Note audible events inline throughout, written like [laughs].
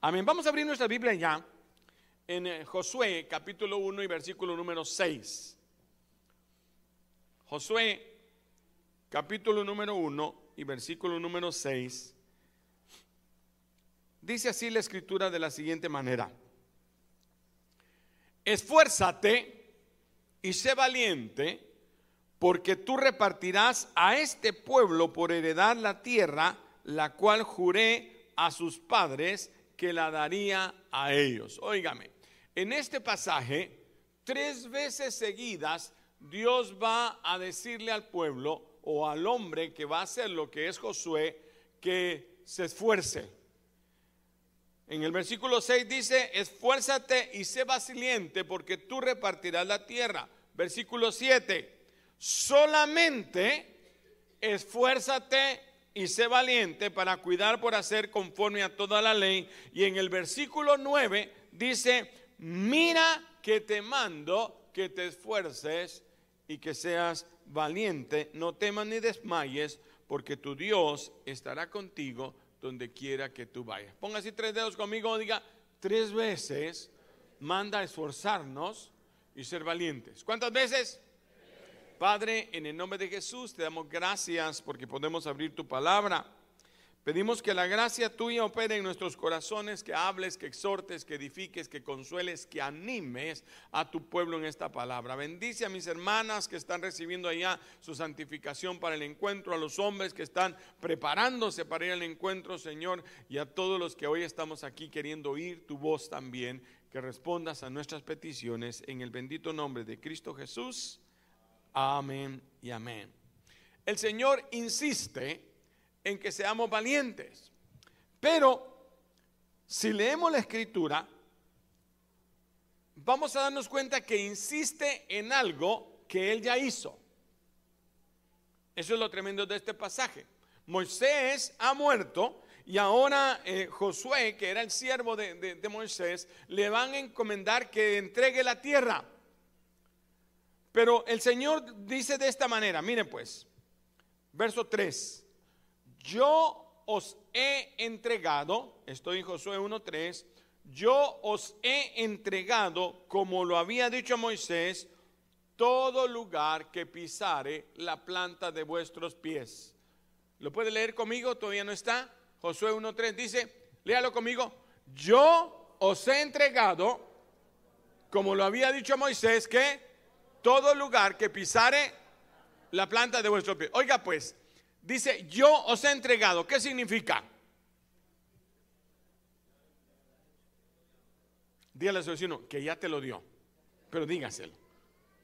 Amén. Vamos a abrir nuestra Biblia ya en eh, Josué capítulo 1 y versículo número 6. Josué capítulo número 1 y versículo número 6. Dice así la escritura de la siguiente manera. Esfuérzate y sé valiente, porque tú repartirás a este pueblo por heredar la tierra, la cual juré a sus padres que la daría a ellos. Óigame, en este pasaje, tres veces seguidas, Dios va a decirle al pueblo o al hombre que va a hacer lo que es Josué, que se esfuerce. En el versículo 6 dice, esfuérzate y sé valiente porque tú repartirás la tierra. Versículo 7, solamente esfuérzate y sé valiente para cuidar por hacer conforme a toda la ley. Y en el versículo 9 dice, mira que te mando que te esfuerces y que seas valiente, no temas ni desmayes, porque tu Dios estará contigo donde quiera que tú vayas. Ponga así tres dedos conmigo, diga, tres veces manda a esforzarnos y ser valientes. ¿Cuántas veces? Padre, en el nombre de Jesús te damos gracias porque podemos abrir tu palabra. Pedimos que la gracia tuya opere en nuestros corazones, que hables, que exhortes, que edifiques, que consueles, que animes a tu pueblo en esta palabra. Bendice a mis hermanas que están recibiendo allá su santificación para el encuentro, a los hombres que están preparándose para ir al encuentro, Señor, y a todos los que hoy estamos aquí queriendo oír tu voz también, que respondas a nuestras peticiones en el bendito nombre de Cristo Jesús. Amén y amén. El Señor insiste en que seamos valientes. Pero si leemos la escritura, vamos a darnos cuenta que insiste en algo que Él ya hizo. Eso es lo tremendo de este pasaje. Moisés ha muerto y ahora eh, Josué, que era el siervo de Moisés, le van a encomendar que entregue la tierra. Pero el Señor dice de esta manera, miren pues, verso 3, yo os he entregado, estoy en Josué 1.3, yo os he entregado, como lo había dicho Moisés, todo lugar que pisare la planta de vuestros pies. ¿Lo puede leer conmigo? ¿Todavía no está? Josué 1.3 dice, léalo conmigo, yo os he entregado, como lo había dicho Moisés, que todo lugar que pisare la planta de vuestro pie. Oiga pues, dice, yo os he entregado. ¿Qué significa? Dígale a su vecino que ya te lo dio. Pero dígaselo.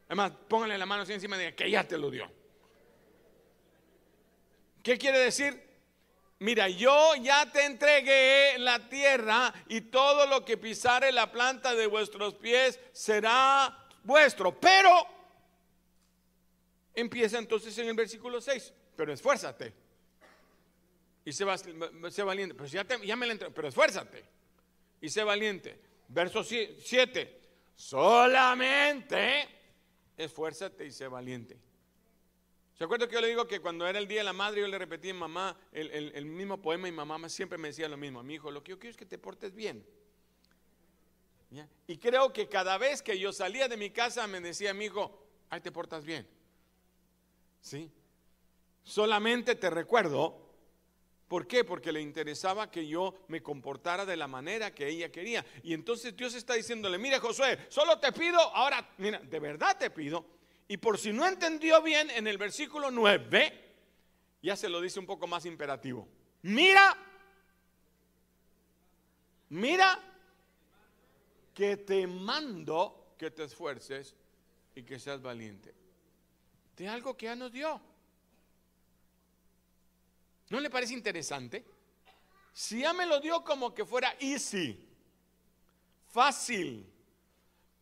Además, póngale la mano así encima de que ya te lo dio. ¿Qué quiere decir? Mira, yo ya te entregué la tierra y todo lo que pisare la planta de vuestros pies será vuestro. Pero empieza entonces en el versículo 6. Pero esfuérzate. Y sé, valiente. Pero, ya, ya me pero esfuérzate. Y sé valiente. Verso 7. Solamente esfuérzate y sé valiente. ¿Se acuerda que yo le digo que cuando era el día de la madre yo le repetí a mamá el, el mismo poema y mamá siempre me decía lo mismo? Mi hijo, lo que yo quiero es que te portes bien. Y creo que cada vez que yo salía de mi casa me decía mi hijo, ahí te portas bien. ¿Sí? Solamente te recuerdo. ¿Por qué? Porque le interesaba que yo me comportara de la manera que ella quería. Y entonces Dios está diciéndole, mire Josué, solo te pido, ahora, mira, de verdad te pido. Y por si no entendió bien, en el versículo 9, ya se lo dice un poco más imperativo. Mira, mira que te mando que te esfuerces y que seas valiente. De algo que ya nos dio. ¿No le parece interesante? Si ya me lo dio como que fuera easy, fácil,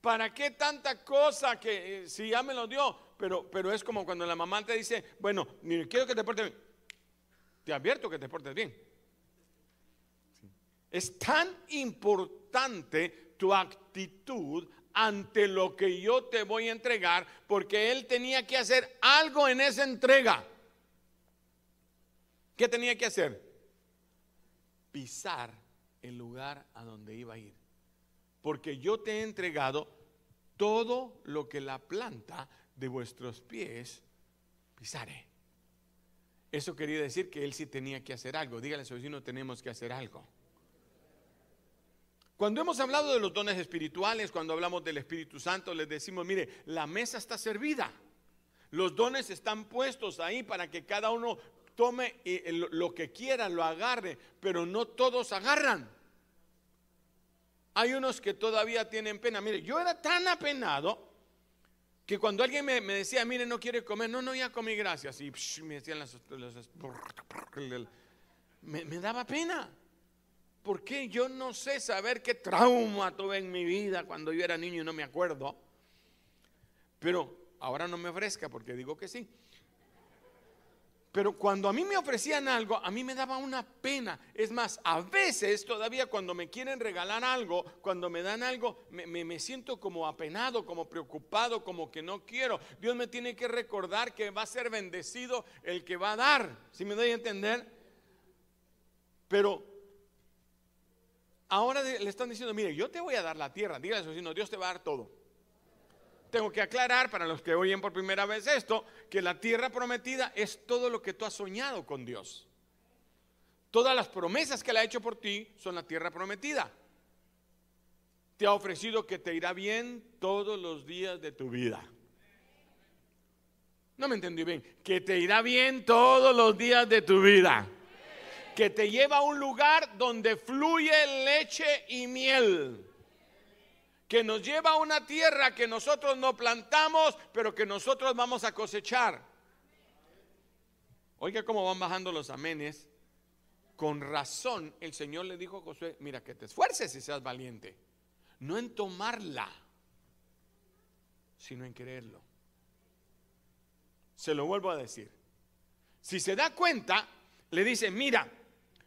¿para qué tanta cosa que eh, si ya me lo dio? Pero, pero es como cuando la mamá te dice, bueno, quiero que te portes bien. Te advierto que te portes bien. Es tan importante tu actitud ante lo que yo te voy a entregar, porque él tenía que hacer algo en esa entrega. ¿Qué tenía que hacer? Pisar el lugar a donde iba a ir. Porque yo te he entregado todo lo que la planta de vuestros pies pisare. Eso quería decir que él sí tenía que hacer algo. Dígale a su vecino, tenemos que hacer algo. Cuando hemos hablado de los dones espirituales, cuando hablamos del Espíritu Santo, les decimos, mire, la mesa está servida. Los dones están puestos ahí para que cada uno tome lo que quiera, lo agarre, pero no todos agarran. Hay unos que todavía tienen pena. Mire, yo era tan apenado que cuando alguien me, decía, mire, no quiere comer, no, no, ya comí, gracias. Y me decían las, me daba pena. Porque yo no sé saber qué trauma tuve en mi vida cuando yo era niño y no me acuerdo. Pero ahora no me ofrezca porque digo que sí. Pero cuando a mí me ofrecían algo, a mí me daba una pena. Es más, a veces todavía cuando me quieren regalar algo, cuando me dan algo, me, siento como apenado, como preocupado, como que no quiero. Dios me tiene que recordar que va a ser bendecido el que va a dar. Si me doy a entender? Pero ahora le están diciendo, mire, yo te voy a dar la tierra. Dígale a su vecino, Dios te va a dar todo tengo que aclarar para los que oyen por primera vez esto, que la tierra prometida es todo lo que tú has soñado con Dios. Todas las promesas que Él ha hecho por ti son la tierra prometida. Te ha ofrecido que te irá bien todos los días de tu vida. No me entendí bien. Que te irá bien todos los días de tu vida. Que te lleva a un lugar donde fluye leche y miel que nos lleva a una tierra que nosotros no plantamos, pero que nosotros vamos a cosechar. Oiga cómo van bajando los amenes. Con razón el Señor le dijo a Josué, mira que te esfuerces y seas valiente. No en tomarla, sino en quererlo. Se lo vuelvo a decir. Si se da cuenta, le dice, mira,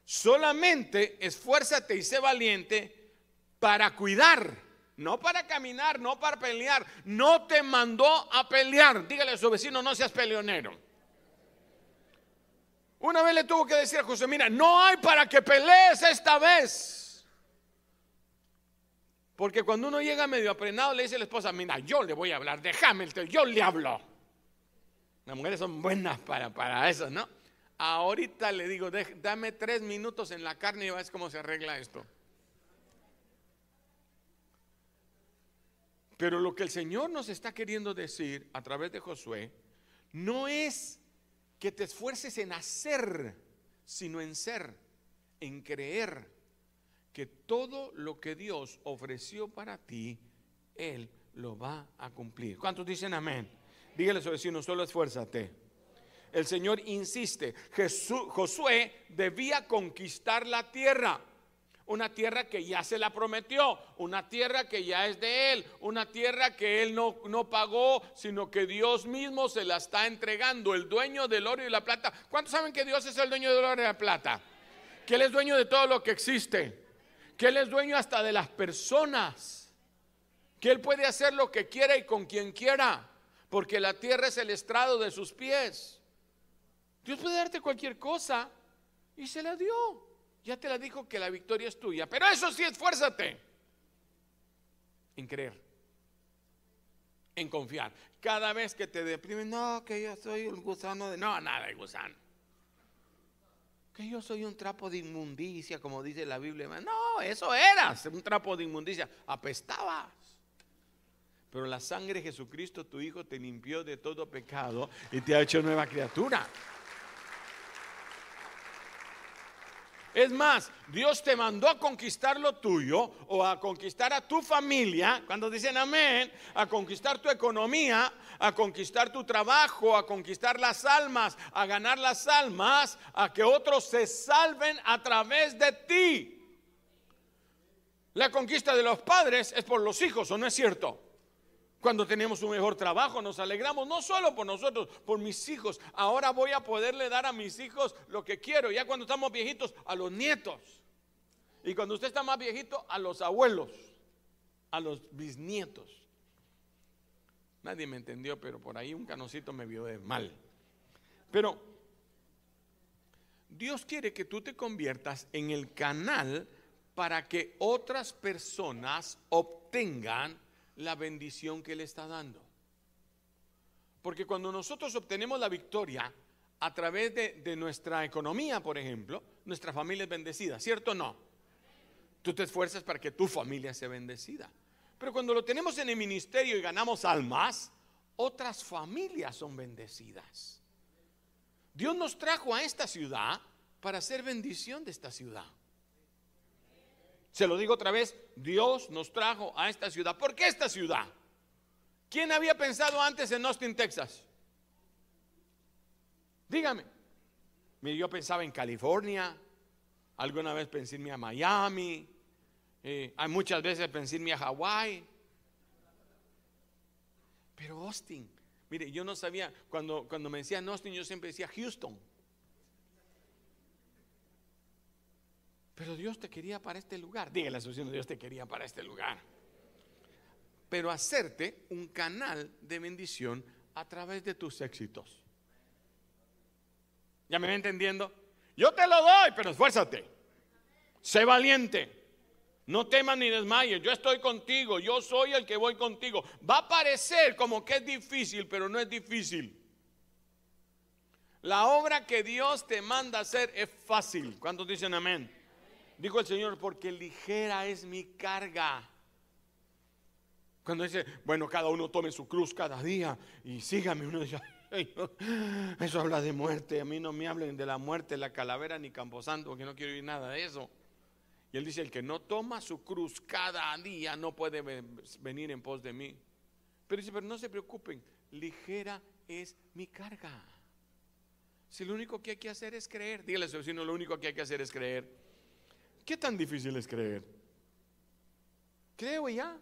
solamente esfuérzate y sé valiente para cuidar no para caminar, no para pelear. No te mandó a pelear. Dígale a su vecino, no seas peleonero. Una vez le tuvo que decir a José, mira, no hay para que pelees esta vez. Porque cuando uno llega medio aprenado, le dice a la esposa, mira, yo le voy a hablar, déjame, yo le hablo. Las mujeres son buenas para, para eso, ¿no? Ahorita le digo, dame tres minutos en la carne y ves cómo se arregla esto. Pero lo que el Señor nos está queriendo decir a través de Josué no es que te esfuerces en hacer, sino en ser, en creer que todo lo que Dios ofreció para ti, Él lo va a cumplir. ¿Cuántos dicen amén? Dígale a su vecino, solo esfuérzate. El Señor insiste, Josué debía conquistar la tierra una tierra que ya se la prometió, una tierra que ya es de él, una tierra que él no, no pagó, sino que Dios mismo se la está entregando, el dueño del oro y la plata. ¿Cuántos saben que Dios es el dueño del oro y la plata? Que Él es dueño de todo lo que existe, que Él es dueño hasta de las personas, que Él puede hacer lo que quiera y con quien quiera, porque la tierra es el estrado de sus pies. Dios puede darte cualquier cosa y se la dio. Ya te la dijo que la victoria es tuya. Pero eso sí, esfuérzate en creer, en confiar. Cada vez que te deprimen, no, que yo soy un gusano de... No, nada de gusano. Que yo soy un trapo de inmundicia, como dice la Biblia. No, eso eras, un trapo de inmundicia. Apestabas. Pero la sangre de Jesucristo, tu Hijo, te limpió de todo pecado y te ha hecho nueva criatura. Es más, Dios te mandó a conquistar lo tuyo o a conquistar a tu familia, cuando dicen amén, a conquistar tu economía, a conquistar tu trabajo, a conquistar las almas, a ganar las almas, a que otros se salven a través de ti. La conquista de los padres es por los hijos, ¿o no es cierto? Cuando tenemos un mejor trabajo, nos alegramos no solo por nosotros, por mis hijos. Ahora voy a poderle dar a mis hijos lo que quiero. Ya cuando estamos viejitos, a los nietos. Y cuando usted está más viejito, a los abuelos, a los bisnietos. Nadie me entendió, pero por ahí un canocito me vio de mal. Pero Dios quiere que tú te conviertas en el canal para que otras personas obtengan la bendición que Él está dando. Porque cuando nosotros obtenemos la victoria a través de, nuestra economía, por ejemplo, nuestra familia es bendecida, ¿cierto o no? Tú te esfuerzas para que tu familia sea bendecida. Pero cuando lo tenemos en el ministerio y ganamos almas, otras familias son bendecidas. Dios nos trajo a esta ciudad para hacer bendición de esta ciudad. Se lo digo otra vez, Dios nos trajo a esta ciudad. ¿Por qué esta ciudad? ¿Quién había pensado antes en Austin, Texas? Dígame. Yo pensaba en California, alguna vez pensé en Miami, eh, muchas veces pensé en a Hawái. Pero Austin, mire, yo no sabía, cuando, cuando me decían Austin, yo siempre decía Houston. Pero Dios te quería para este lugar. Dígale la asociación, Dios te quería para este lugar. Pero hacerte un canal de bendición a través de tus éxitos. ¿Ya me va entendiendo? Yo te lo doy, pero esfuérzate. Sé valiente. No temas ni desmayes. Yo estoy contigo. Yo soy el que voy contigo. Va a parecer como que es difícil, pero no es difícil. La obra que Dios te manda hacer es fácil. ¿Cuántos dicen amén? Dijo el Señor, porque ligera es mi carga. Cuando dice, bueno, cada uno tome su cruz cada día y sígame, uno dice, eso habla de muerte, a mí no me hablen de la muerte, la calavera ni Camposanto, porque no quiero oír nada de eso. Y él dice, el que no toma su cruz cada día no puede venir en pos de mí. Pero dice, pero no se preocupen, ligera es mi carga. Si lo único que hay que hacer es creer, dígale a su vecino, lo único que hay que hacer es creer. ¿Qué tan difícil es creer? Creo ya.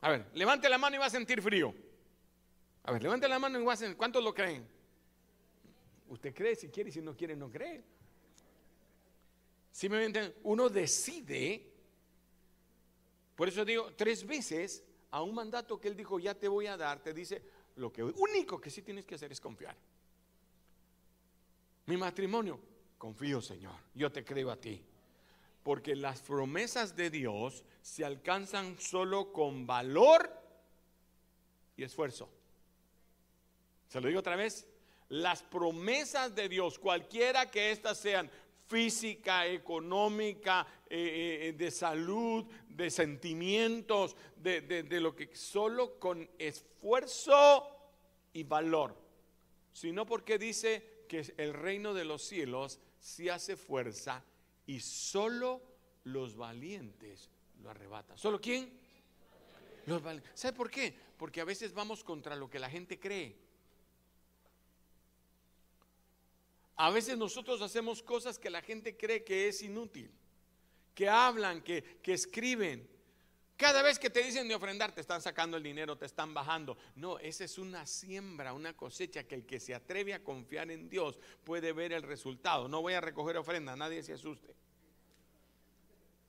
A ver, levante la mano y va a sentir frío. A ver, levante la mano y va a sentir. ¿Cuántos lo creen? Usted cree si quiere y si no quiere, no cree. Simplemente uno decide. Por eso digo, tres veces a un mandato que él dijo, ya te voy a dar, te dice, lo que único que sí tienes que hacer es confiar. Mi matrimonio, Confío, Señor. Yo te creo a ti. Porque las promesas de Dios se alcanzan solo con valor y esfuerzo. Se lo digo otra vez. Las promesas de Dios, cualquiera que éstas sean, física, económica, eh, eh, de salud, de sentimientos, de, de, lo que solo con esfuerzo y valor. Sino porque dice que el reino de los cielos si hace fuerza y solo los valientes lo arrebatan. ¿Solo quién? Los valientes. ¿Sabe por qué? Porque a veces vamos contra lo que la gente cree. A veces nosotros hacemos cosas que la gente cree que es inútil, que hablan, que, que escriben, cada vez que te dicen de ofrendar, te están sacando el dinero, te están bajando. No, esa es una siembra, una cosecha que el que se atreve a confiar en Dios puede ver el resultado. No voy a recoger ofrenda, nadie se asuste.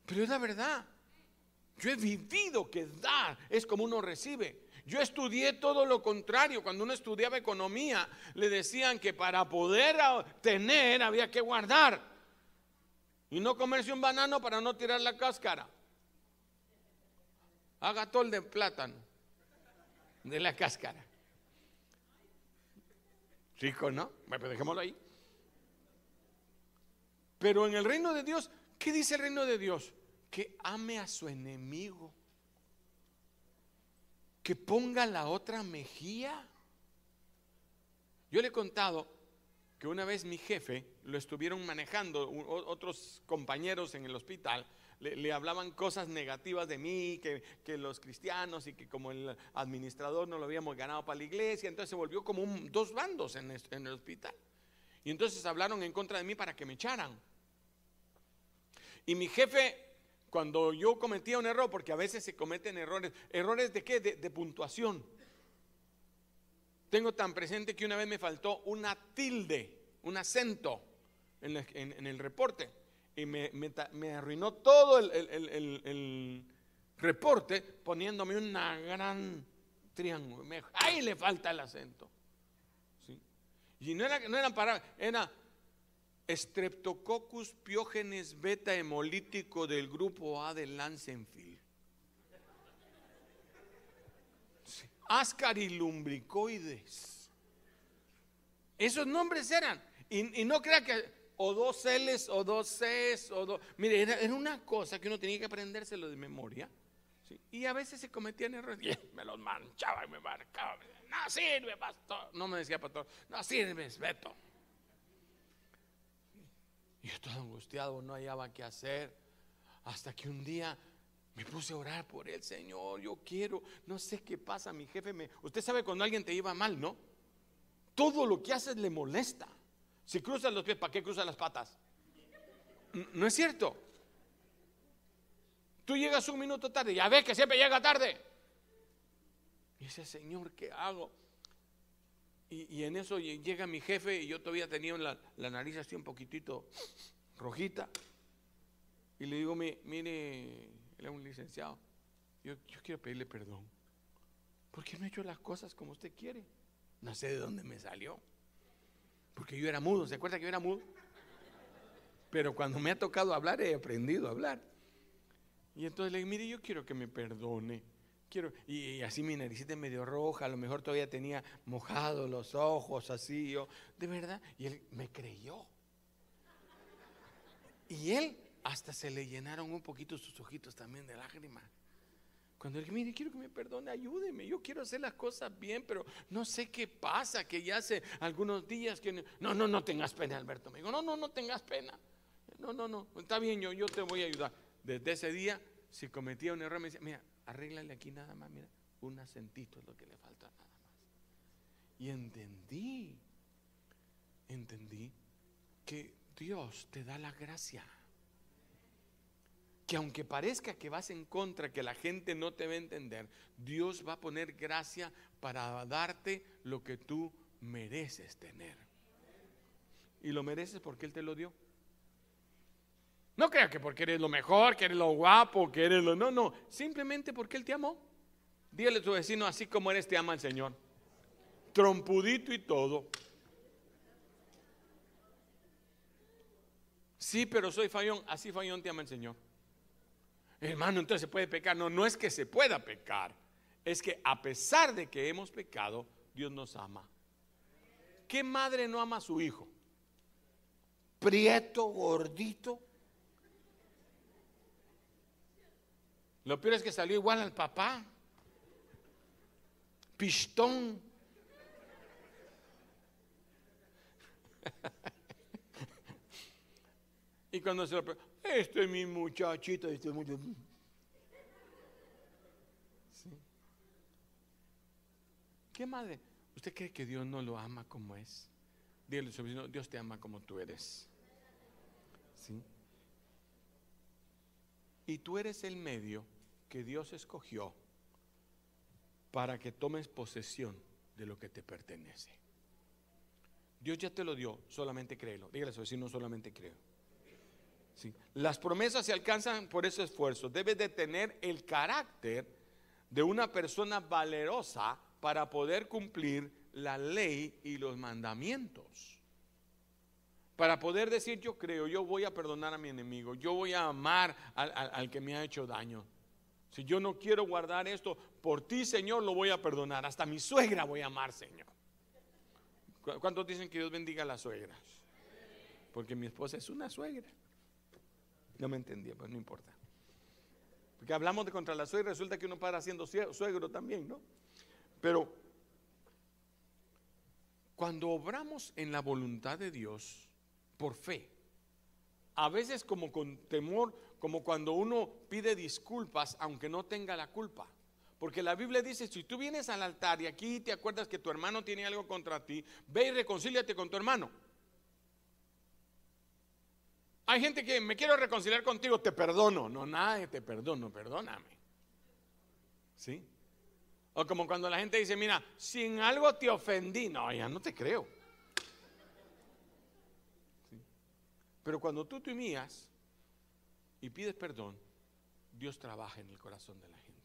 Pero es la verdad. Yo he vivido que dar es como uno recibe. Yo estudié todo lo contrario. Cuando uno estudiaba economía, le decían que para poder tener había que guardar. Y no comerse un banano para no tirar la cáscara. Haga tol de plátano, de la cáscara. Rico, ¿no? Bueno, pues dejémoslo ahí. Pero en el reino de Dios, ¿qué dice el reino de Dios? Que ame a su enemigo. Que ponga la otra mejilla. Yo le he contado que una vez mi jefe lo estuvieron manejando otros compañeros en el hospital le, hablaban cosas negativas de mí, que, los cristianos y que como el administrador no lo habíamos ganado para la iglesia, entonces se volvió como dos bandos en el hospital. Y entonces hablaron en contra de mí para que me echaran. Y mi jefe cuando yo cometía un error, porque a veces se cometen errores, errores de qué? De, puntuación. Tengo tan presente que una vez me faltó una tilde, un acento en el reporte y me, arruinó todo el, reporte poniéndome una gran triángulo. ahí le falta el acento. Y no era, no era para, era Streptococcus piógenes beta hemolítico del grupo A de Lancenfield. Sí. Ascarilumbricoides. Esos nombres eran. Y, no crea que o dos L's o dos C's o dos. Mire, era, una cosa que uno tenía que aprendérselo de memoria. Y a veces se cometían errores. me los manchaba y me marcaba. No sirve, pastor. No me decía pastor. No sirve, Beto. Y yo todo angustiado, no hallaba qué hacer. Hasta que un día me puse a orar por el Señor. Yo quiero, no sé qué pasa. Mi jefe me. Usted sabe cuando alguien te iba mal, ¿no? Todo lo que haces le molesta. Si cruzas los pies, ¿para qué cruzas las patas? ¿No es cierto? Tú llegas un minuto tarde, ya ves que siempre llega tarde. Y ese Señor, ¿qué hago? Y, en eso llega mi jefe y yo todavía tenía la, nariz así un poquitito rojita. Y le digo, mire, él es un licenciado. Yo, yo quiero pedirle perdón. Porque no he hecho las cosas como usted quiere. No sé de dónde me salió. Porque yo era mudo. ¿Se acuerda que yo era mudo? Pero cuando me ha tocado hablar, he aprendido a hablar. Y entonces le digo, mire, yo quiero que me perdone quiero, y, así mi naricita medio roja, a lo mejor todavía tenía mojado los ojos, así, yo, de verdad, y él me creyó. Y él hasta se le llenaron un poquito sus ojitos también de lágrimas. Cuando él mire, quiero que me perdone, ayúdeme, yo quiero hacer las cosas bien, pero no sé qué pasa, que ya hace algunos días que... No, no, no tengas pena, Alberto. Me dijo, no, no, no tengas pena. No, no, no, está bien, yo, yo te voy a ayudar. Desde ese día, si cometía un error, me decía, mira, arréglale aquí nada más, mira, un acentito es lo que le falta nada más. Y entendí, entendí que Dios te da la gracia. Que aunque parezca que vas en contra, que la gente no te va a entender, Dios va a poner gracia para darte lo que tú mereces tener. Y lo mereces porque Él te lo dio. No crea que porque eres lo mejor, que eres lo guapo, que eres lo... No, no, simplemente porque Él te amó. Dígale a tu vecino, así como eres, te ama el Señor. Trompudito y todo. Sí, pero soy fallón, así fallón te ama el Señor. Hermano, entonces se puede pecar. No, no es que se pueda pecar. Es que a pesar de que hemos pecado, Dios nos ama. ¿Qué madre no ama a su hijo? Prieto, gordito, Lo peor es que salió igual al papá. Pistón. [laughs] y cuando se lo este es mi muchachito, este ¿Qué madre? ¿Usted cree que Dios no lo ama como es? Dígale a Dios te ama como tú eres. ¿Sí? Y tú eres el medio que Dios escogió para que tomes posesión de lo que te pertenece. Dios ya te lo dio, solamente créelo. Dígale a no solamente creo. Las promesas se alcanzan por ese esfuerzo. Debes de tener el carácter de una persona valerosa para poder cumplir la ley y los mandamientos. Para poder decir yo creo, yo voy a perdonar a mi enemigo, yo voy a amar al, al que me ha hecho daño. Si yo no quiero guardar esto, por ti, Señor, lo voy a perdonar. Hasta mi suegra voy a amar, Señor. ¿Cuántos dicen que Dios bendiga a las suegras? Porque mi esposa es una suegra. No me entendía, pues no importa. Porque hablamos de contra la suegra, resulta que uno para siendo suegro también, ¿no? Pero cuando obramos en la voluntad de Dios por fe, a veces como con temor, como cuando uno pide disculpas aunque no tenga la culpa. Porque la Biblia dice, si tú vienes al altar y aquí te acuerdas que tu hermano tiene algo contra ti, ve y reconcíliate con tu hermano. Hay gente que me quiero reconciliar contigo, te perdono. No, nada, te perdono, perdóname. ¿Sí? O como cuando la gente dice, mira, si en algo te ofendí, no, ya no te creo. Pero cuando tú te mías y pides perdón, Dios trabaja en el corazón de la gente.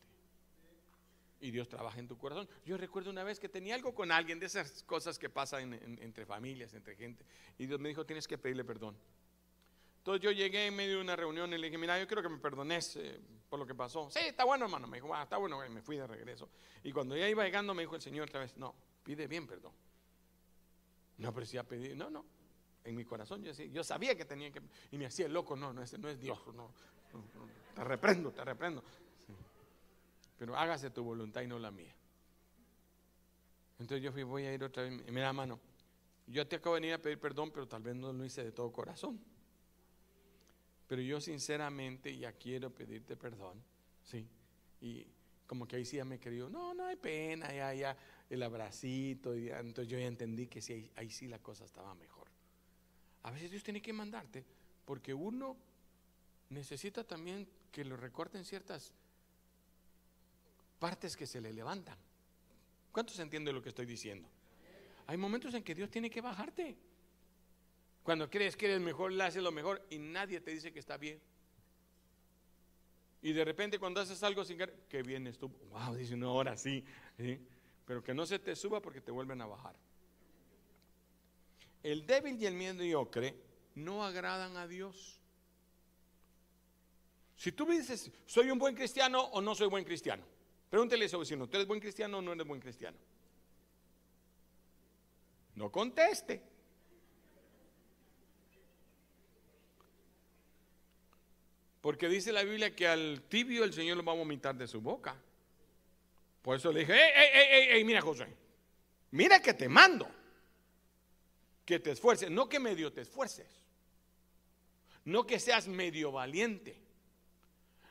y Dios trabaja en tu corazón. Yo recuerdo una vez que tenía algo con alguien, de esas cosas que pasan entre familias, entre gente, y Dios me dijo, tienes que pedirle perdón. Entonces yo llegué en medio de una reunión y le dije, mira, yo quiero que me perdones eh, por lo que pasó. Sí, está bueno, hermano. Me dijo, ah, está bueno, me fui de regreso. Y cuando ya iba llegando me dijo el Señor otra vez, no, pide bien perdón. No, pero si ha pedido, no, no. En mi corazón yo, decía, yo sabía que tenía que, y me hacía loco, no, no, ese no es Dios, no, te reprendo, te reprendo. Pero hágase tu voluntad y no la mía. Entonces yo fui, voy a ir otra vez, mira, mano, yo te acabo de venir a pedir perdón, pero tal vez no lo hice de todo corazón. Pero yo sinceramente ya quiero pedirte perdón, ¿sí? Y como que ahí sí ya me creyó, no, no hay pena, ya, ya, el abracito, y entonces yo ya entendí que sí, ahí, sí la cosa estaba mejor. A veces Dios tiene que mandarte, porque uno necesita también que lo recorten ciertas partes que se le levantan. ¿Cuántos entienden lo que estoy diciendo? Hay momentos en que Dios tiene que bajarte. Cuando crees que eres mejor, le haces lo mejor y nadie te dice que está bien. Y de repente cuando haces algo sin querer, que bien estuvo. Wow, dice una hora sí, Pero que no se te suba porque te vuelven a bajar. El débil y el mediocre no agradan a Dios. Si tú dices, soy un buen cristiano o no soy buen cristiano, pregúntele a ese vecino, ¿tú eres buen cristiano o no eres buen cristiano? No conteste. Porque dice la Biblia que al tibio el Señor lo va a vomitar de su boca. Por eso le dije, ey, ey, ey, mira José, mira que te mando, que te esfuerces, no que medio te esfuerces, no que seas medio valiente,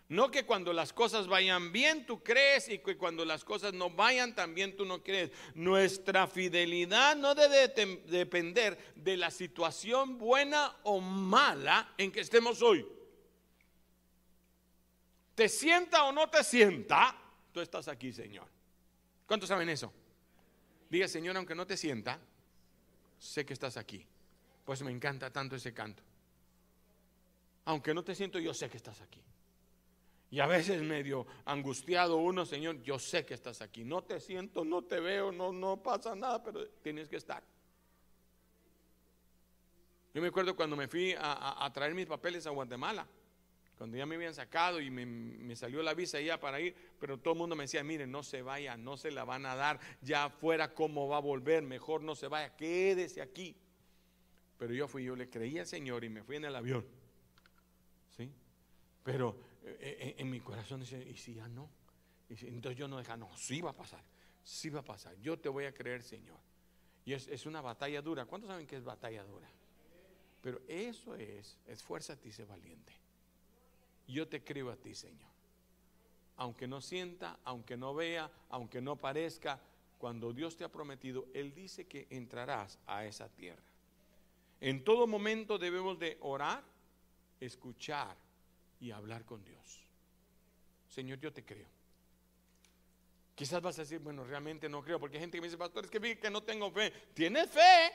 no que cuando las cosas vayan bien tú crees y que cuando las cosas no vayan también tú no crees. Nuestra fidelidad no debe depender de la situación buena o mala en que estemos hoy te sienta o no te sienta, tú estás aquí, Señor. ¿Cuántos saben eso? Diga, Señor, aunque no te sienta, sé que estás aquí. Pues me encanta tanto ese canto. Aunque no te siento, yo sé que estás aquí. Y a veces medio angustiado uno, Señor, yo sé que estás aquí. No te siento, no te veo, no, no pasa nada, pero tienes que estar. Yo me acuerdo cuando me fui a traer mis papeles a Guatemala cuando ya me habían sacado y me, salió la visa ya para ir, pero todo el mundo me decía, mire, no se vaya, no se la van a dar, ya afuera cómo va a volver, mejor no se vaya, quédese aquí. Pero yo fui, yo le creí al Señor y me fui en el avión. ¿Sí? Pero eh, eh, en, mi corazón dice, ¿y si ya no? entonces yo no deja, no, sí va a pasar, sí va a pasar, yo te voy a creer, Señor. Y es, una batalla dura. ¿Cuántos saben que es batalla dura? Pero eso es, esfuérzate y sé valiente. Yo te creo a ti, Señor. Aunque no sienta, aunque no vea, aunque no parezca, cuando Dios te ha prometido, Él dice que entrarás a esa tierra. En todo momento debemos de orar, escuchar y hablar con Dios. Señor, yo te creo. Quizás vas a decir, bueno, realmente no creo, porque hay gente que me dice, pastor, es que vi que no tengo fe. Tienes fe,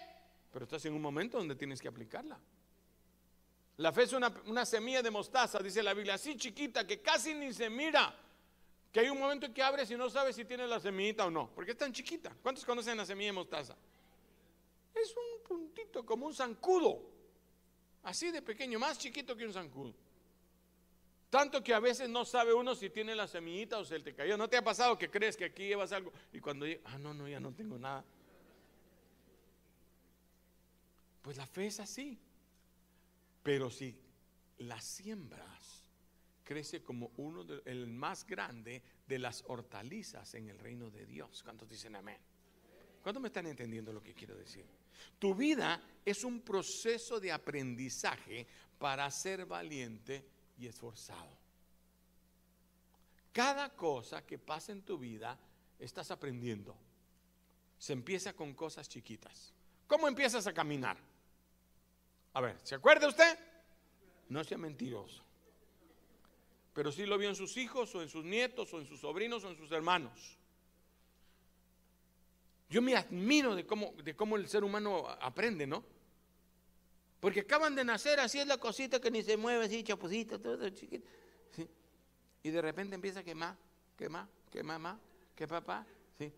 pero estás en un momento donde tienes que aplicarla. La fe es una, semilla de mostaza, dice la Biblia, así chiquita que casi ni se mira. Que hay un momento en que abres y no sabes si tiene la semillita o no, porque es tan chiquita. ¿Cuántos conocen la semilla de mostaza? Es un puntito como un zancudo, así de pequeño, más chiquito que un zancudo. Tanto que a veces no sabe uno si tiene la semillita o se te cayó. ¿No te ha pasado que crees que aquí llevas algo y cuando ah, no, no, ya no tengo nada? Pues la fe es así. Pero si las siembras, crece como uno de, el más grande de las hortalizas en el reino de Dios. ¿Cuántos dicen amén? ¿Cuántos me están entendiendo lo que quiero decir? Tu vida es un proceso de aprendizaje para ser valiente y esforzado. Cada cosa que pasa en tu vida estás aprendiendo. Se empieza con cosas chiquitas. ¿Cómo empiezas a caminar? A ver, ¿se acuerda usted? No sea mentiroso. Pero sí lo vio en sus hijos o en sus nietos o en sus sobrinos o en sus hermanos. Yo me admiro de cómo, de cómo el ser humano aprende, ¿no? Porque acaban de nacer, así es la cosita que ni se mueve, así chapucita, todo chiquito. Y de repente empieza a quemar, quemar, quemar más, ¿Qué papá? Sí.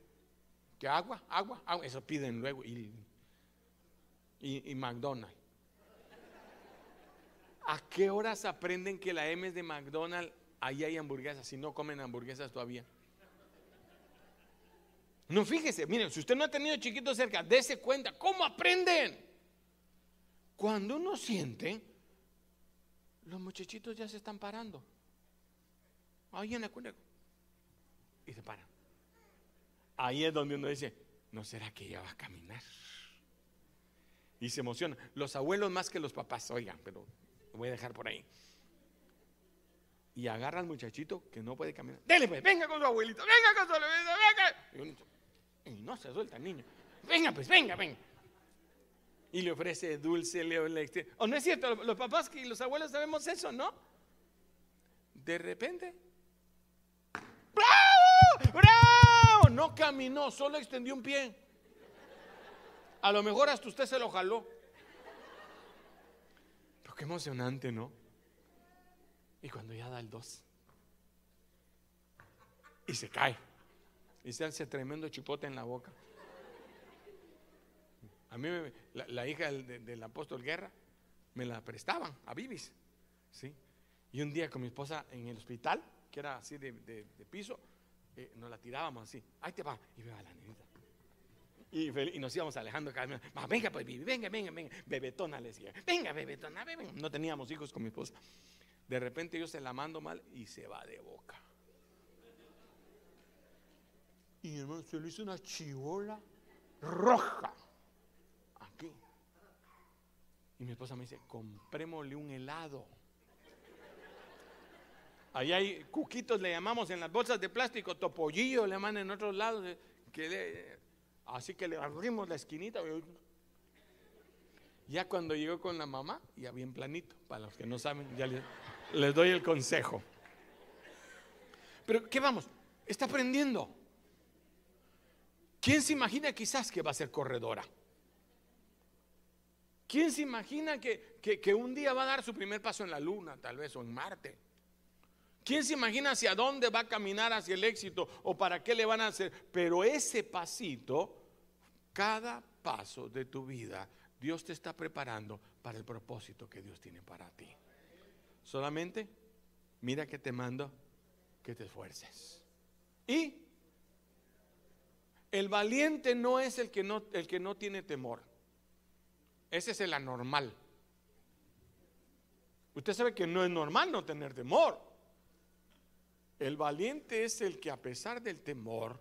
¿Qué agua? Agua, agua. Eso piden luego. Y, y, y McDonald's. ¿A qué horas aprenden que la M es de McDonald's? Ahí hay hamburguesas, si no comen hamburguesas todavía. No, fíjese, miren, si usted no ha tenido chiquitos cerca, dése cuenta, ¿cómo aprenden? Cuando uno siente, los muchachitos ya se están parando. Ahí en la cuna. Y se paran. Ahí es donde uno dice, ¿no será que ya va a caminar? Y se emociona. Los abuelos más que los papás, oigan, pero lo voy a dejar por ahí. Y agarra al muchachito que no puede caminar. Dele pues, venga con su abuelito, venga con su abuelito, venga. Y no se suelta el niño. Venga, pues, venga, venga. Y le ofrece dulce, le, le ¿O no es cierto? Los papás y los abuelos sabemos eso, ¿no? De repente, ¡bravo! ¡bravo! No caminó, solo extendió un pie. A lo mejor hasta usted se lo jaló. Qué emocionante, ¿no? Y cuando ya da el dos. Y se cae. Y se hace tremendo chipote en la boca. A mí la, hija del, apóstol Guerra me la prestaban a Bibis. ¿sí? Y un día con mi esposa en el hospital, que era así de, piso, eh, nos la tirábamos así. Ahí te va. Y a la niñita. Y, nos íbamos alejando cada vez. venga, pues, venga, venga, venga. Bebetona le decía. Venga, bebetona, venga. No teníamos hijos con mi esposa. De repente yo se la mando mal y se va de boca. Y hermano, se le hizo una chivola roja. Aquí. Y mi esposa me dice, comprémosle un helado. Ahí hay cuquitos, le llamamos en las bolsas de plástico, topollillo le llaman en otros lados. Eh, que así que le abrimos la esquinita. Ya cuando llegó con la mamá, ya bien planito, para los que no saben, ya les, doy el consejo. Pero, ¿qué vamos? Está aprendiendo. ¿Quién se imagina quizás que va a ser corredora? ¿Quién se imagina que, que, un día va a dar su primer paso en la luna, tal vez, o en Marte? ¿Quién se imagina hacia dónde va a caminar hacia el éxito o para qué le van a hacer? Pero ese pasito, cada paso de tu vida, Dios te está preparando para el propósito que Dios tiene para ti. Solamente mira que te mando que te esfuerces. Y el valiente no es el que no, el que no tiene temor. Ese es el anormal. Usted sabe que no es normal no tener temor. El valiente es el que a pesar del temor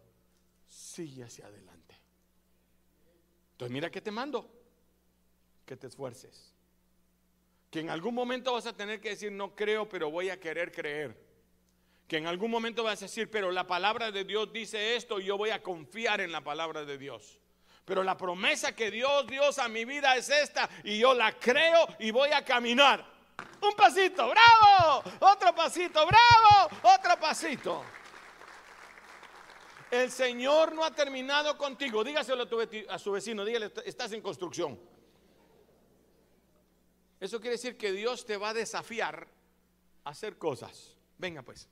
sigue hacia adelante. Entonces mira que te mando, que te esfuerces. Que en algún momento vas a tener que decir, no creo, pero voy a querer creer que en algún momento vas a decir, pero la palabra de Dios dice esto y yo voy a confiar en la palabra de Dios. Pero la promesa que Dios dio a mi vida es esta y yo la creo y voy a caminar. Un pasito, bravo. Otro pasito, bravo. Otro pasito. El Señor no ha terminado contigo. Dígaselo a, a su vecino, dígale, estás en construcción. Eso quiere decir que Dios te va a desafiar a hacer cosas. Venga pues.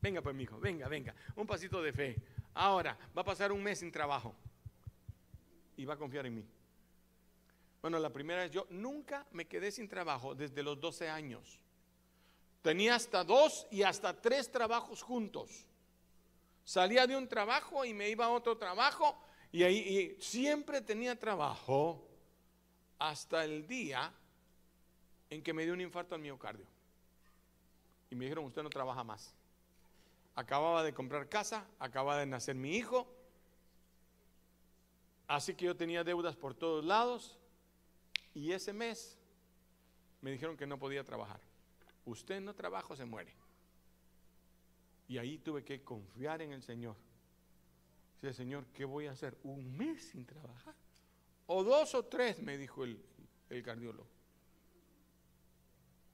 Venga pues, mi hijo, venga, venga. Un pasito de fe. Ahora, va a pasar un mes sin trabajo. Y va a confiar en mí. Bueno, la primera vez yo nunca me quedé sin trabajo desde los 12 años. Tenía hasta dos y hasta tres trabajos juntos. Salía de un trabajo y me iba a otro trabajo y ahí siempre tenía trabajo hasta el día en que me dio un infarto al miocardio. Y me dijeron, usted no trabaja más acababa de comprar casa, acababa de nacer mi hijo, así que yo tenía deudas por todos lados y ese mes me dijeron que no podía trabajar. Usted no trabaja, se muere. Y ahí tuve que confiar en el Señor. Dice, Señor, ¿qué voy a hacer? ¿Un mes sin trabajar? O dos o tres, me dijo el, el cardiólogo.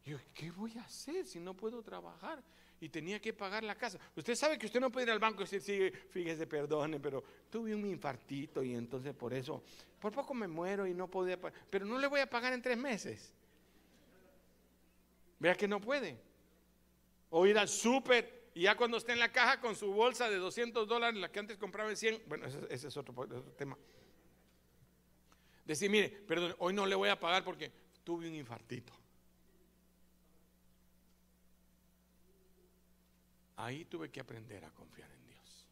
Yo, ¿qué voy a hacer si no puedo trabajar? y tenía que pagar la casa. Usted sabe que usted no puede ir al banco y decir, sí, fíjese, perdone, pero tuve un infartito y entonces por eso, por poco me muero y no podía pagar, pero no le voy a pagar en tres meses. Vea que no puede. O ir al súper Y ya cuando esté en la caja con su bolsa de 200 dólares, la que antes compraba en 100, bueno, ese, es otro, otro tema. Decir, mire, perdón, hoy no le voy a pagar porque tuve un infartito. Ahí tuve que aprender a confiar en Dios.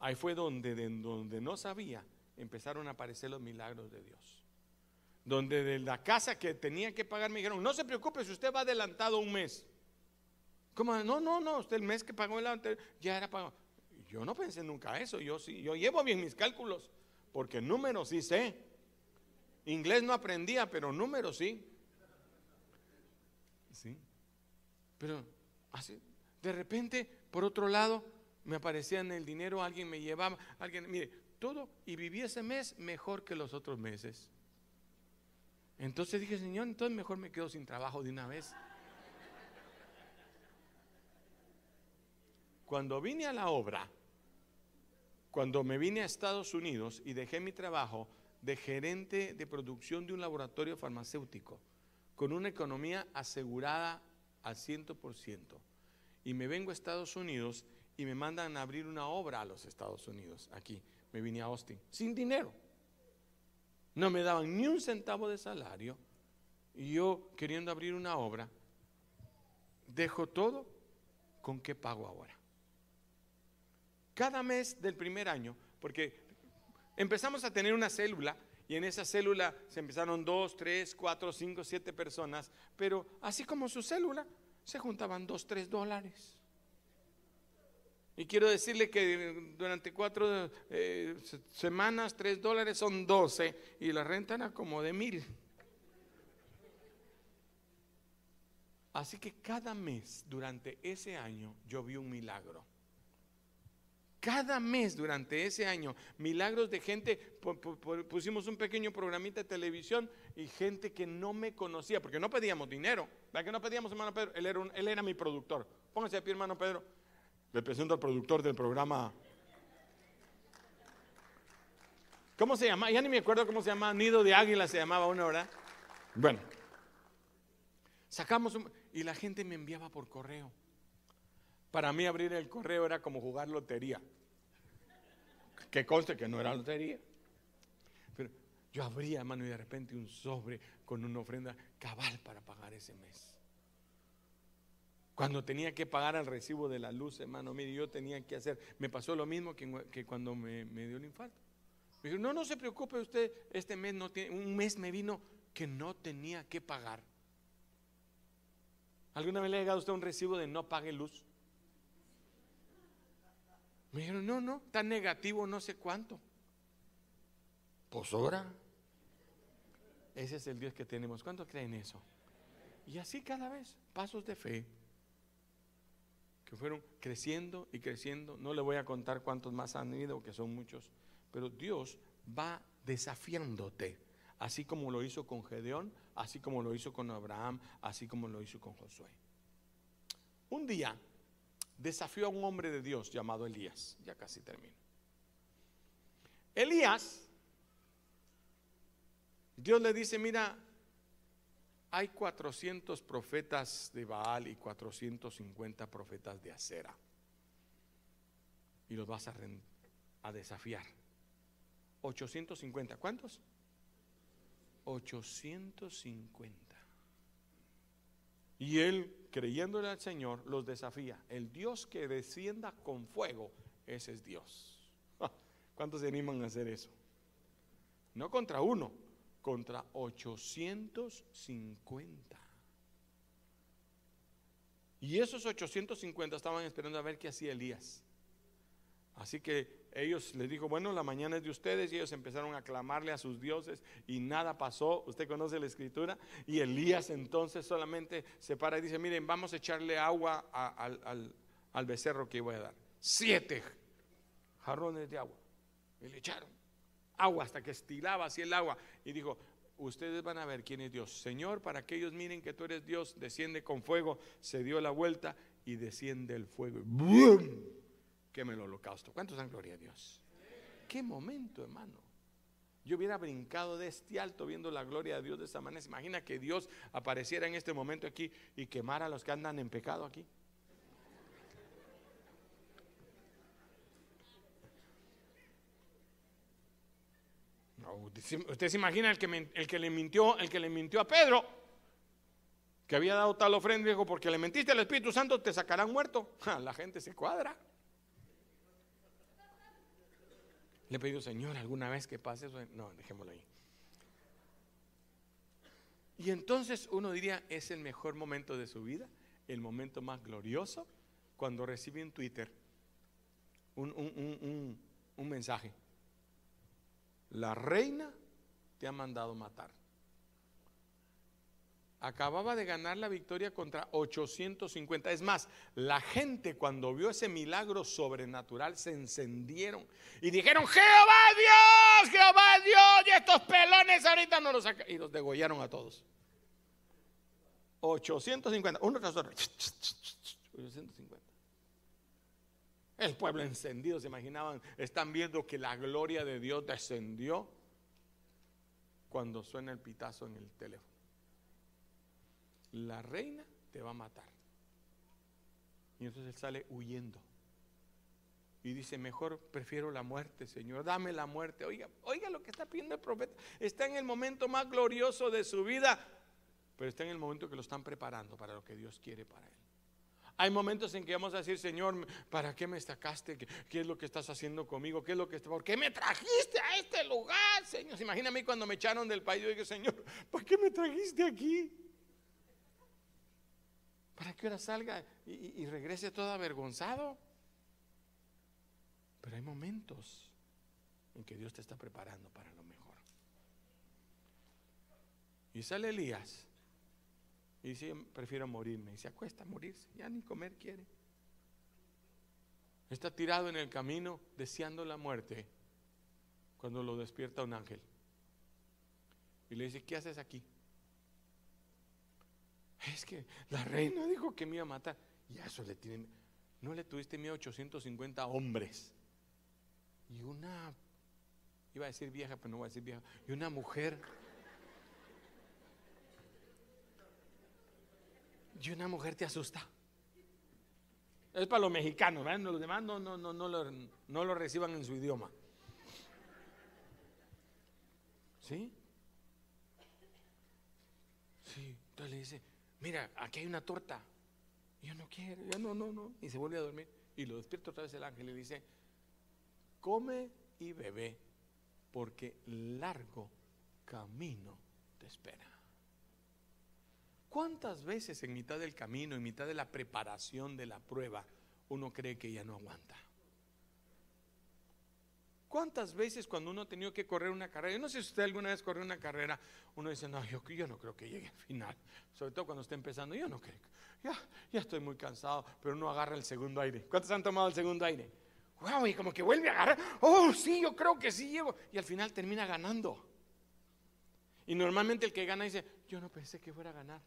Ahí fue donde, de, donde no sabía, empezaron a aparecer los milagros de Dios. Donde de la casa que tenía que pagar me dijeron, no se preocupe si usted va adelantado un mes. ¿Cómo? No, no, no, usted el mes que pagó el anterior ya era pagado. Yo no pensé nunca eso, yo sí, yo llevo bien mis cálculos, porque números sí sé. Inglés no aprendía, pero números sí. Sí. Pero así, de repente, por otro lado, me aparecía en el dinero, alguien me llevaba, alguien, mire, todo, y viví ese mes mejor que los otros meses. Entonces dije, Señor, entonces mejor me quedo sin trabajo de una vez. Cuando vine a la obra, cuando me vine a Estados Unidos y dejé mi trabajo de gerente de producción de un laboratorio farmacéutico, con una economía asegurada al 100%, y me vengo a Estados Unidos y me mandan a abrir una obra a los Estados Unidos, aquí. Me vine a Austin, sin dinero. No me daban ni un centavo de salario. Y yo queriendo abrir una obra, dejo todo, ¿con qué pago ahora? Cada mes del primer año, porque empezamos a tener una célula y en esa célula se empezaron dos, tres, cuatro, cinco, siete personas, pero así como su célula, se juntaban dos, tres dólares. Y quiero decirle que durante cuatro eh, semanas, tres dólares son doce y la renta era como de mil. Así que cada mes durante ese año yo vi un milagro. Cada mes durante ese año, milagros de gente, pusimos un pequeño programita de televisión y gente que no me conocía, porque no pedíamos dinero. ¿Verdad que no pedíamos, hermano Pedro? Él era, él era mi productor. Póngase a pie, hermano Pedro. Le presento al productor del programa. ¿Cómo se llama? Ya ni me acuerdo cómo se llama. Nido de Águila se llamaba una, ¿verdad? Bueno. Sacamos un, y la gente me enviaba por correo. Para mí abrir el correo era como jugar lotería. Que conste que no era lotería. Pero yo abría, hermano, y de repente un sobre con una ofrenda cabal para pagar ese mes. Cuando tenía que pagar el recibo de la luz, hermano, mire, yo tenía que hacer, me pasó lo mismo que, cuando me, dio el infarto. Me dijo, no, no se preocupe usted, este mes no tiene, un mes me vino que no tenía que pagar. ¿Alguna vez le ha llegado a usted un recibo de no pague luz? Me dijeron, no, no, está negativo no sé cuánto. Pues ahora. Ese es el Dios que tenemos. ¿Cuántos creen eso? Y así cada vez, pasos de fe, que fueron creciendo y creciendo. No le voy a contar cuántos más han ido, que son muchos, pero Dios va desafiándote, así como lo hizo con Gedeón, así como lo hizo con Abraham, así como lo hizo con Josué. Un día desafió a un hombre de Dios llamado Elías. Ya casi termino. Elías, Dios le dice, mira, hay 400 profetas de Baal y 450 profetas de Acera. Y los vas a, a desafiar. 850, ¿cuántos? 850. Y él, creyéndole al Señor, los desafía. El Dios que descienda con fuego, ese es Dios. ¿Cuántos se animan a hacer eso? No contra uno, contra 850. Y esos 850 estaban esperando a ver qué hacía Elías. Así que ellos les dijo, bueno, la mañana es de ustedes y ellos empezaron a clamarle a sus dioses y nada pasó. Usted conoce la escritura. Y Elías entonces solamente se para y dice, miren, vamos a echarle agua al, becerro que voy a dar. Siete jarrones de agua. Y le echaron agua hasta que estilaba así el agua. Y dijo, ustedes van a ver quién es Dios. Señor, para que ellos miren que tú eres Dios, desciende con fuego. Se dio la vuelta y desciende el fuego. ¡Bum! queme el holocausto. ¿Cuántos dan gloria a Dios? Qué momento, hermano. Yo hubiera brincado de este alto viendo la gloria de Dios de esta manera. ¿Se imagina que Dios apareciera en este momento aquí y quemara a los que andan en pecado aquí? Usted se imagina el que, el que le mintió, el que le mintió a Pedro, que había dado tal ofrenda, dijo, porque le mentiste al Espíritu Santo, te sacarán muerto. [laughs] La gente se cuadra. Le he pedido, Señor, alguna vez que pase eso. No, dejémoslo ahí. Y entonces uno diría, es el mejor momento de su vida, el momento más glorioso, cuando recibe en Twitter un, un mensaje. La reina te ha mandado matar acababa de ganar la victoria contra 850. Es más, la gente cuando vio ese milagro sobrenatural se encendieron y dijeron, Jehová Dios, Jehová Dios, y estos pelones ahorita no los sacan. Y los degollaron a todos. 850, uno tras otro. 850. El pueblo encendido, se imaginaban, están viendo que la gloria de Dios descendió cuando suena el pitazo en el teléfono la reina te va a matar. Y entonces él sale huyendo. Y dice, mejor prefiero la muerte, Señor, dame la muerte. Oiga, oiga lo que está pidiendo el profeta. Está en el momento más glorioso de su vida, pero está en el momento que lo están preparando para lo que Dios quiere para él. Hay momentos en que vamos a decir, Señor, ¿para qué me estacaste? ¿Qué, es lo que estás haciendo conmigo? ¿Qué es lo que ¿Por qué me trajiste a este lugar, Señor? Imagíname cuando me echaron del país. Yo dije, Señor, ¿para qué me trajiste aquí? Que ahora salga y, regrese todo avergonzado. Pero hay momentos en que Dios te está preparando para lo mejor. Y sale Elías y dice, prefiero morirme. Y se acuesta a morirse, ya ni comer quiere. Está tirado en el camino deseando la muerte cuando lo despierta un ángel. Y le dice, ¿qué haces aquí? Es que la reina dijo que me iba a matar. Y a eso le tienen. No le tuviste miedo a 850 hombres. Y una. Iba a decir vieja, pero no voy a decir vieja. Y una mujer. Y una mujer te asusta. Es para los mexicanos, ¿verdad? Los demás no, no, no, no, lo, no lo reciban en su idioma. ¿Sí? Sí. Entonces le dice, mira, aquí hay una torta. yo no quiero, yo no, no, no. Y se vuelve a dormir. Y lo despierta otra vez el ángel y dice, come y bebe, porque largo camino te espera. ¿Cuántas veces en mitad del camino, en mitad de la preparación de la prueba, uno cree que ya no aguanta? ¿Cuántas veces cuando uno ha tenido que correr una carrera, yo no sé si usted alguna vez corrió una carrera, uno dice, no, yo, yo no creo que llegue al final, sobre todo cuando está empezando, yo no creo, ya, ya estoy muy cansado, pero uno agarra el segundo aire. ¿Cuántos han tomado el segundo aire? Wow, y como que vuelve a agarrar, oh, sí, yo creo que sí llevo, y al final termina ganando. Y normalmente el que gana dice, yo no pensé que fuera a ganar,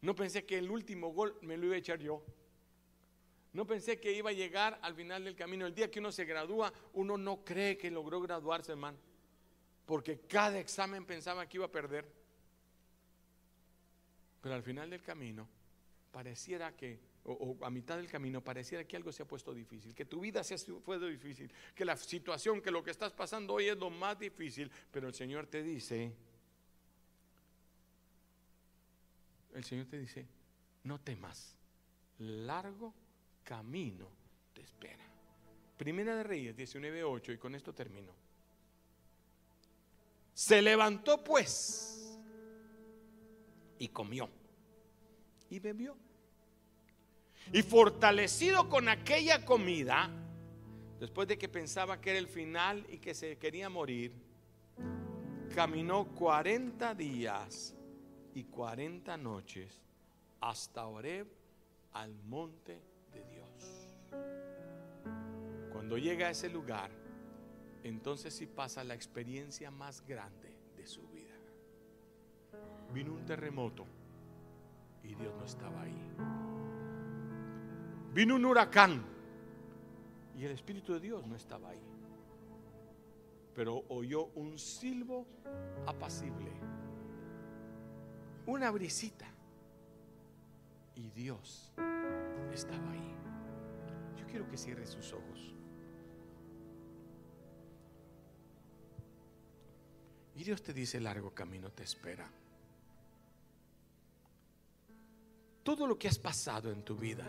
no pensé que el último gol me lo iba a echar yo. No pensé que iba a llegar al final del camino. El día que uno se gradúa, uno no cree que logró graduarse, hermano. Porque cada examen pensaba que iba a perder. Pero al final del camino, pareciera que, o, a mitad del camino, pareciera que algo se ha puesto difícil, que tu vida se ha puesto difícil, que la situación, que lo que estás pasando hoy es lo más difícil, pero el Señor te dice, el Señor te dice, no temas, largo camino te espera. Primera de Reyes 19.8 y con esto termino. Se levantó pues y comió y bebió. Y fortalecido con aquella comida, después de que pensaba que era el final y que se quería morir, caminó 40 días y 40 noches hasta Oreb al monte Cuando llega a ese lugar, entonces sí pasa la experiencia más grande de su vida. Vino un terremoto y Dios no estaba ahí. Vino un huracán y el Espíritu de Dios no estaba ahí. Pero oyó un silbo apacible, una brisita y Dios estaba ahí. Yo quiero que cierre sus ojos. Y Dios te dice, largo camino te espera. Todo lo que has pasado en tu vida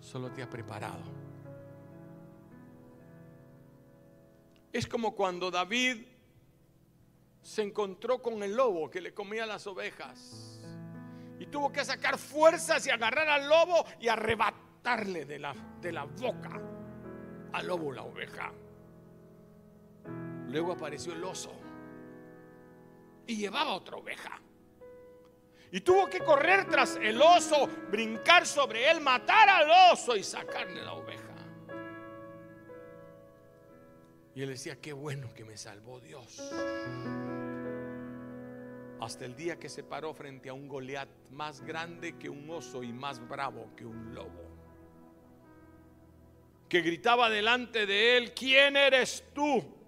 solo te ha preparado. Es como cuando David se encontró con el lobo que le comía las ovejas. Y tuvo que sacar fuerzas y agarrar al lobo y arrebatarle de la, de la boca al lobo la oveja. Luego apareció el oso y llevaba otra oveja. Y tuvo que correr tras el oso, brincar sobre él, matar al oso y sacarle la oveja. Y él decía, qué bueno que me salvó Dios. Hasta el día que se paró frente a un Goliat más grande que un oso y más bravo que un lobo. Que gritaba delante de él, ¿quién eres tú?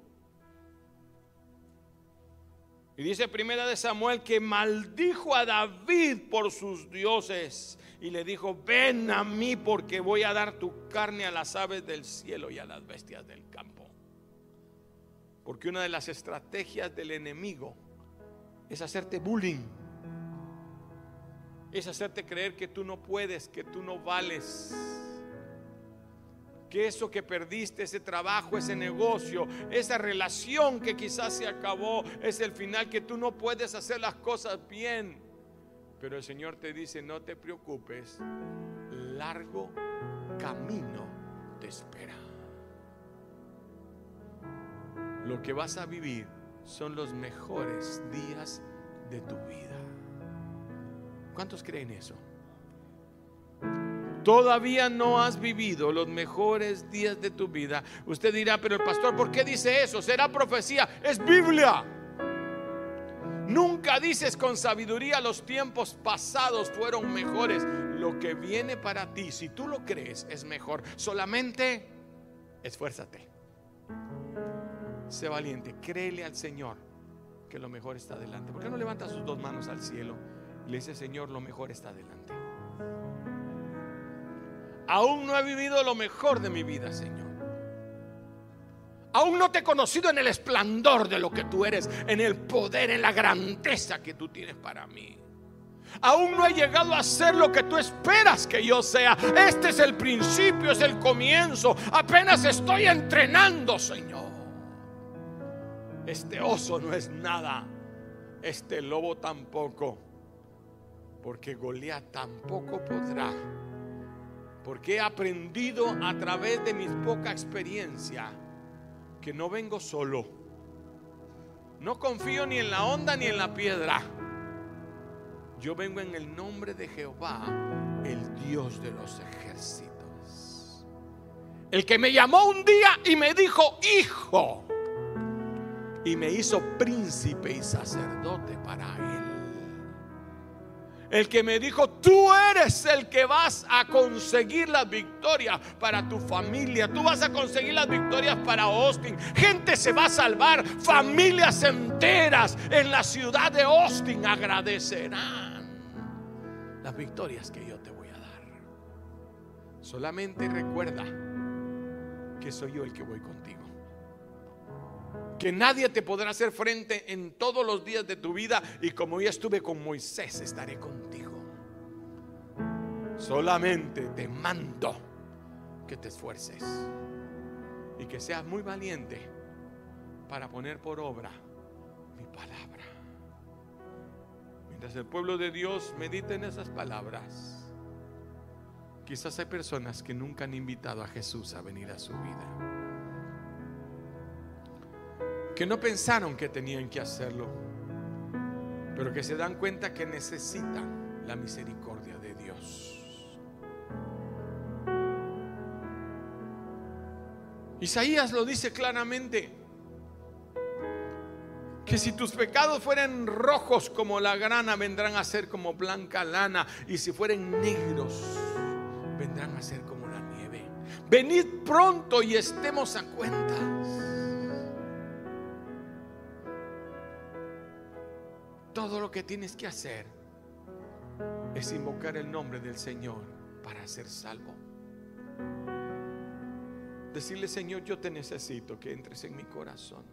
Y dice primera de Samuel que maldijo a David por sus dioses y le dijo, ven a mí porque voy a dar tu carne a las aves del cielo y a las bestias del campo. Porque una de las estrategias del enemigo es hacerte bullying. Es hacerte creer que tú no puedes, que tú no vales que eso que perdiste, ese trabajo, ese negocio, esa relación que quizás se acabó, es el final que tú no puedes hacer las cosas bien. Pero el Señor te dice, no te preocupes, largo camino te espera. Lo que vas a vivir son los mejores días de tu vida. ¿Cuántos creen eso? Todavía no has vivido los mejores días de tu vida, usted dirá, pero el pastor, ¿por qué dice eso? ¿Será profecía? Es Biblia. Nunca dices con sabiduría los tiempos pasados fueron mejores. Lo que viene para ti, si tú lo crees, es mejor. Solamente esfuérzate. Sé valiente, créele al Señor que lo mejor está adelante. ¿Por qué no levanta sus dos manos al cielo le dice, Señor, lo mejor está adelante? Aún no he vivido lo mejor de mi vida, Señor. Aún no te he conocido en el esplendor de lo que tú eres, en el poder, en la grandeza que tú tienes para mí. Aún no he llegado a ser lo que tú esperas que yo sea. Este es el principio, es el comienzo. Apenas estoy entrenando, Señor. Este oso no es nada. Este lobo tampoco. Porque Goliat tampoco podrá porque he aprendido a través de mi poca experiencia que no vengo solo. No confío ni en la onda ni en la piedra. Yo vengo en el nombre de Jehová, el Dios de los ejércitos. El que me llamó un día y me dijo, hijo, y me hizo príncipe y sacerdote para él el que me dijo, tú eres el que vas a conseguir las victorias para tu familia, tú vas a conseguir las victorias para Austin. Gente se va a salvar, familias enteras en la ciudad de Austin agradecerán las victorias que yo te voy a dar. Solamente recuerda que soy yo el que voy contigo que nadie te podrá hacer frente en todos los días de tu vida y como ya estuve con Moisés, estaré contigo. Solamente te mando que te esfuerces y que seas muy valiente para poner por obra mi palabra. Mientras el pueblo de Dios medita en esas palabras, quizás hay personas que nunca han invitado a Jesús a venir a su vida que no pensaron que tenían que hacerlo, pero que se dan cuenta que necesitan la misericordia de Dios. Isaías lo dice claramente, que si tus pecados fueran rojos como la grana, vendrán a ser como blanca lana, y si fueren negros, vendrán a ser como la nieve. Venid pronto y estemos a cuentas. Todo lo que tienes que hacer es invocar el nombre del Señor para ser salvo. Decirle, Señor, yo te necesito que entres en mi corazón.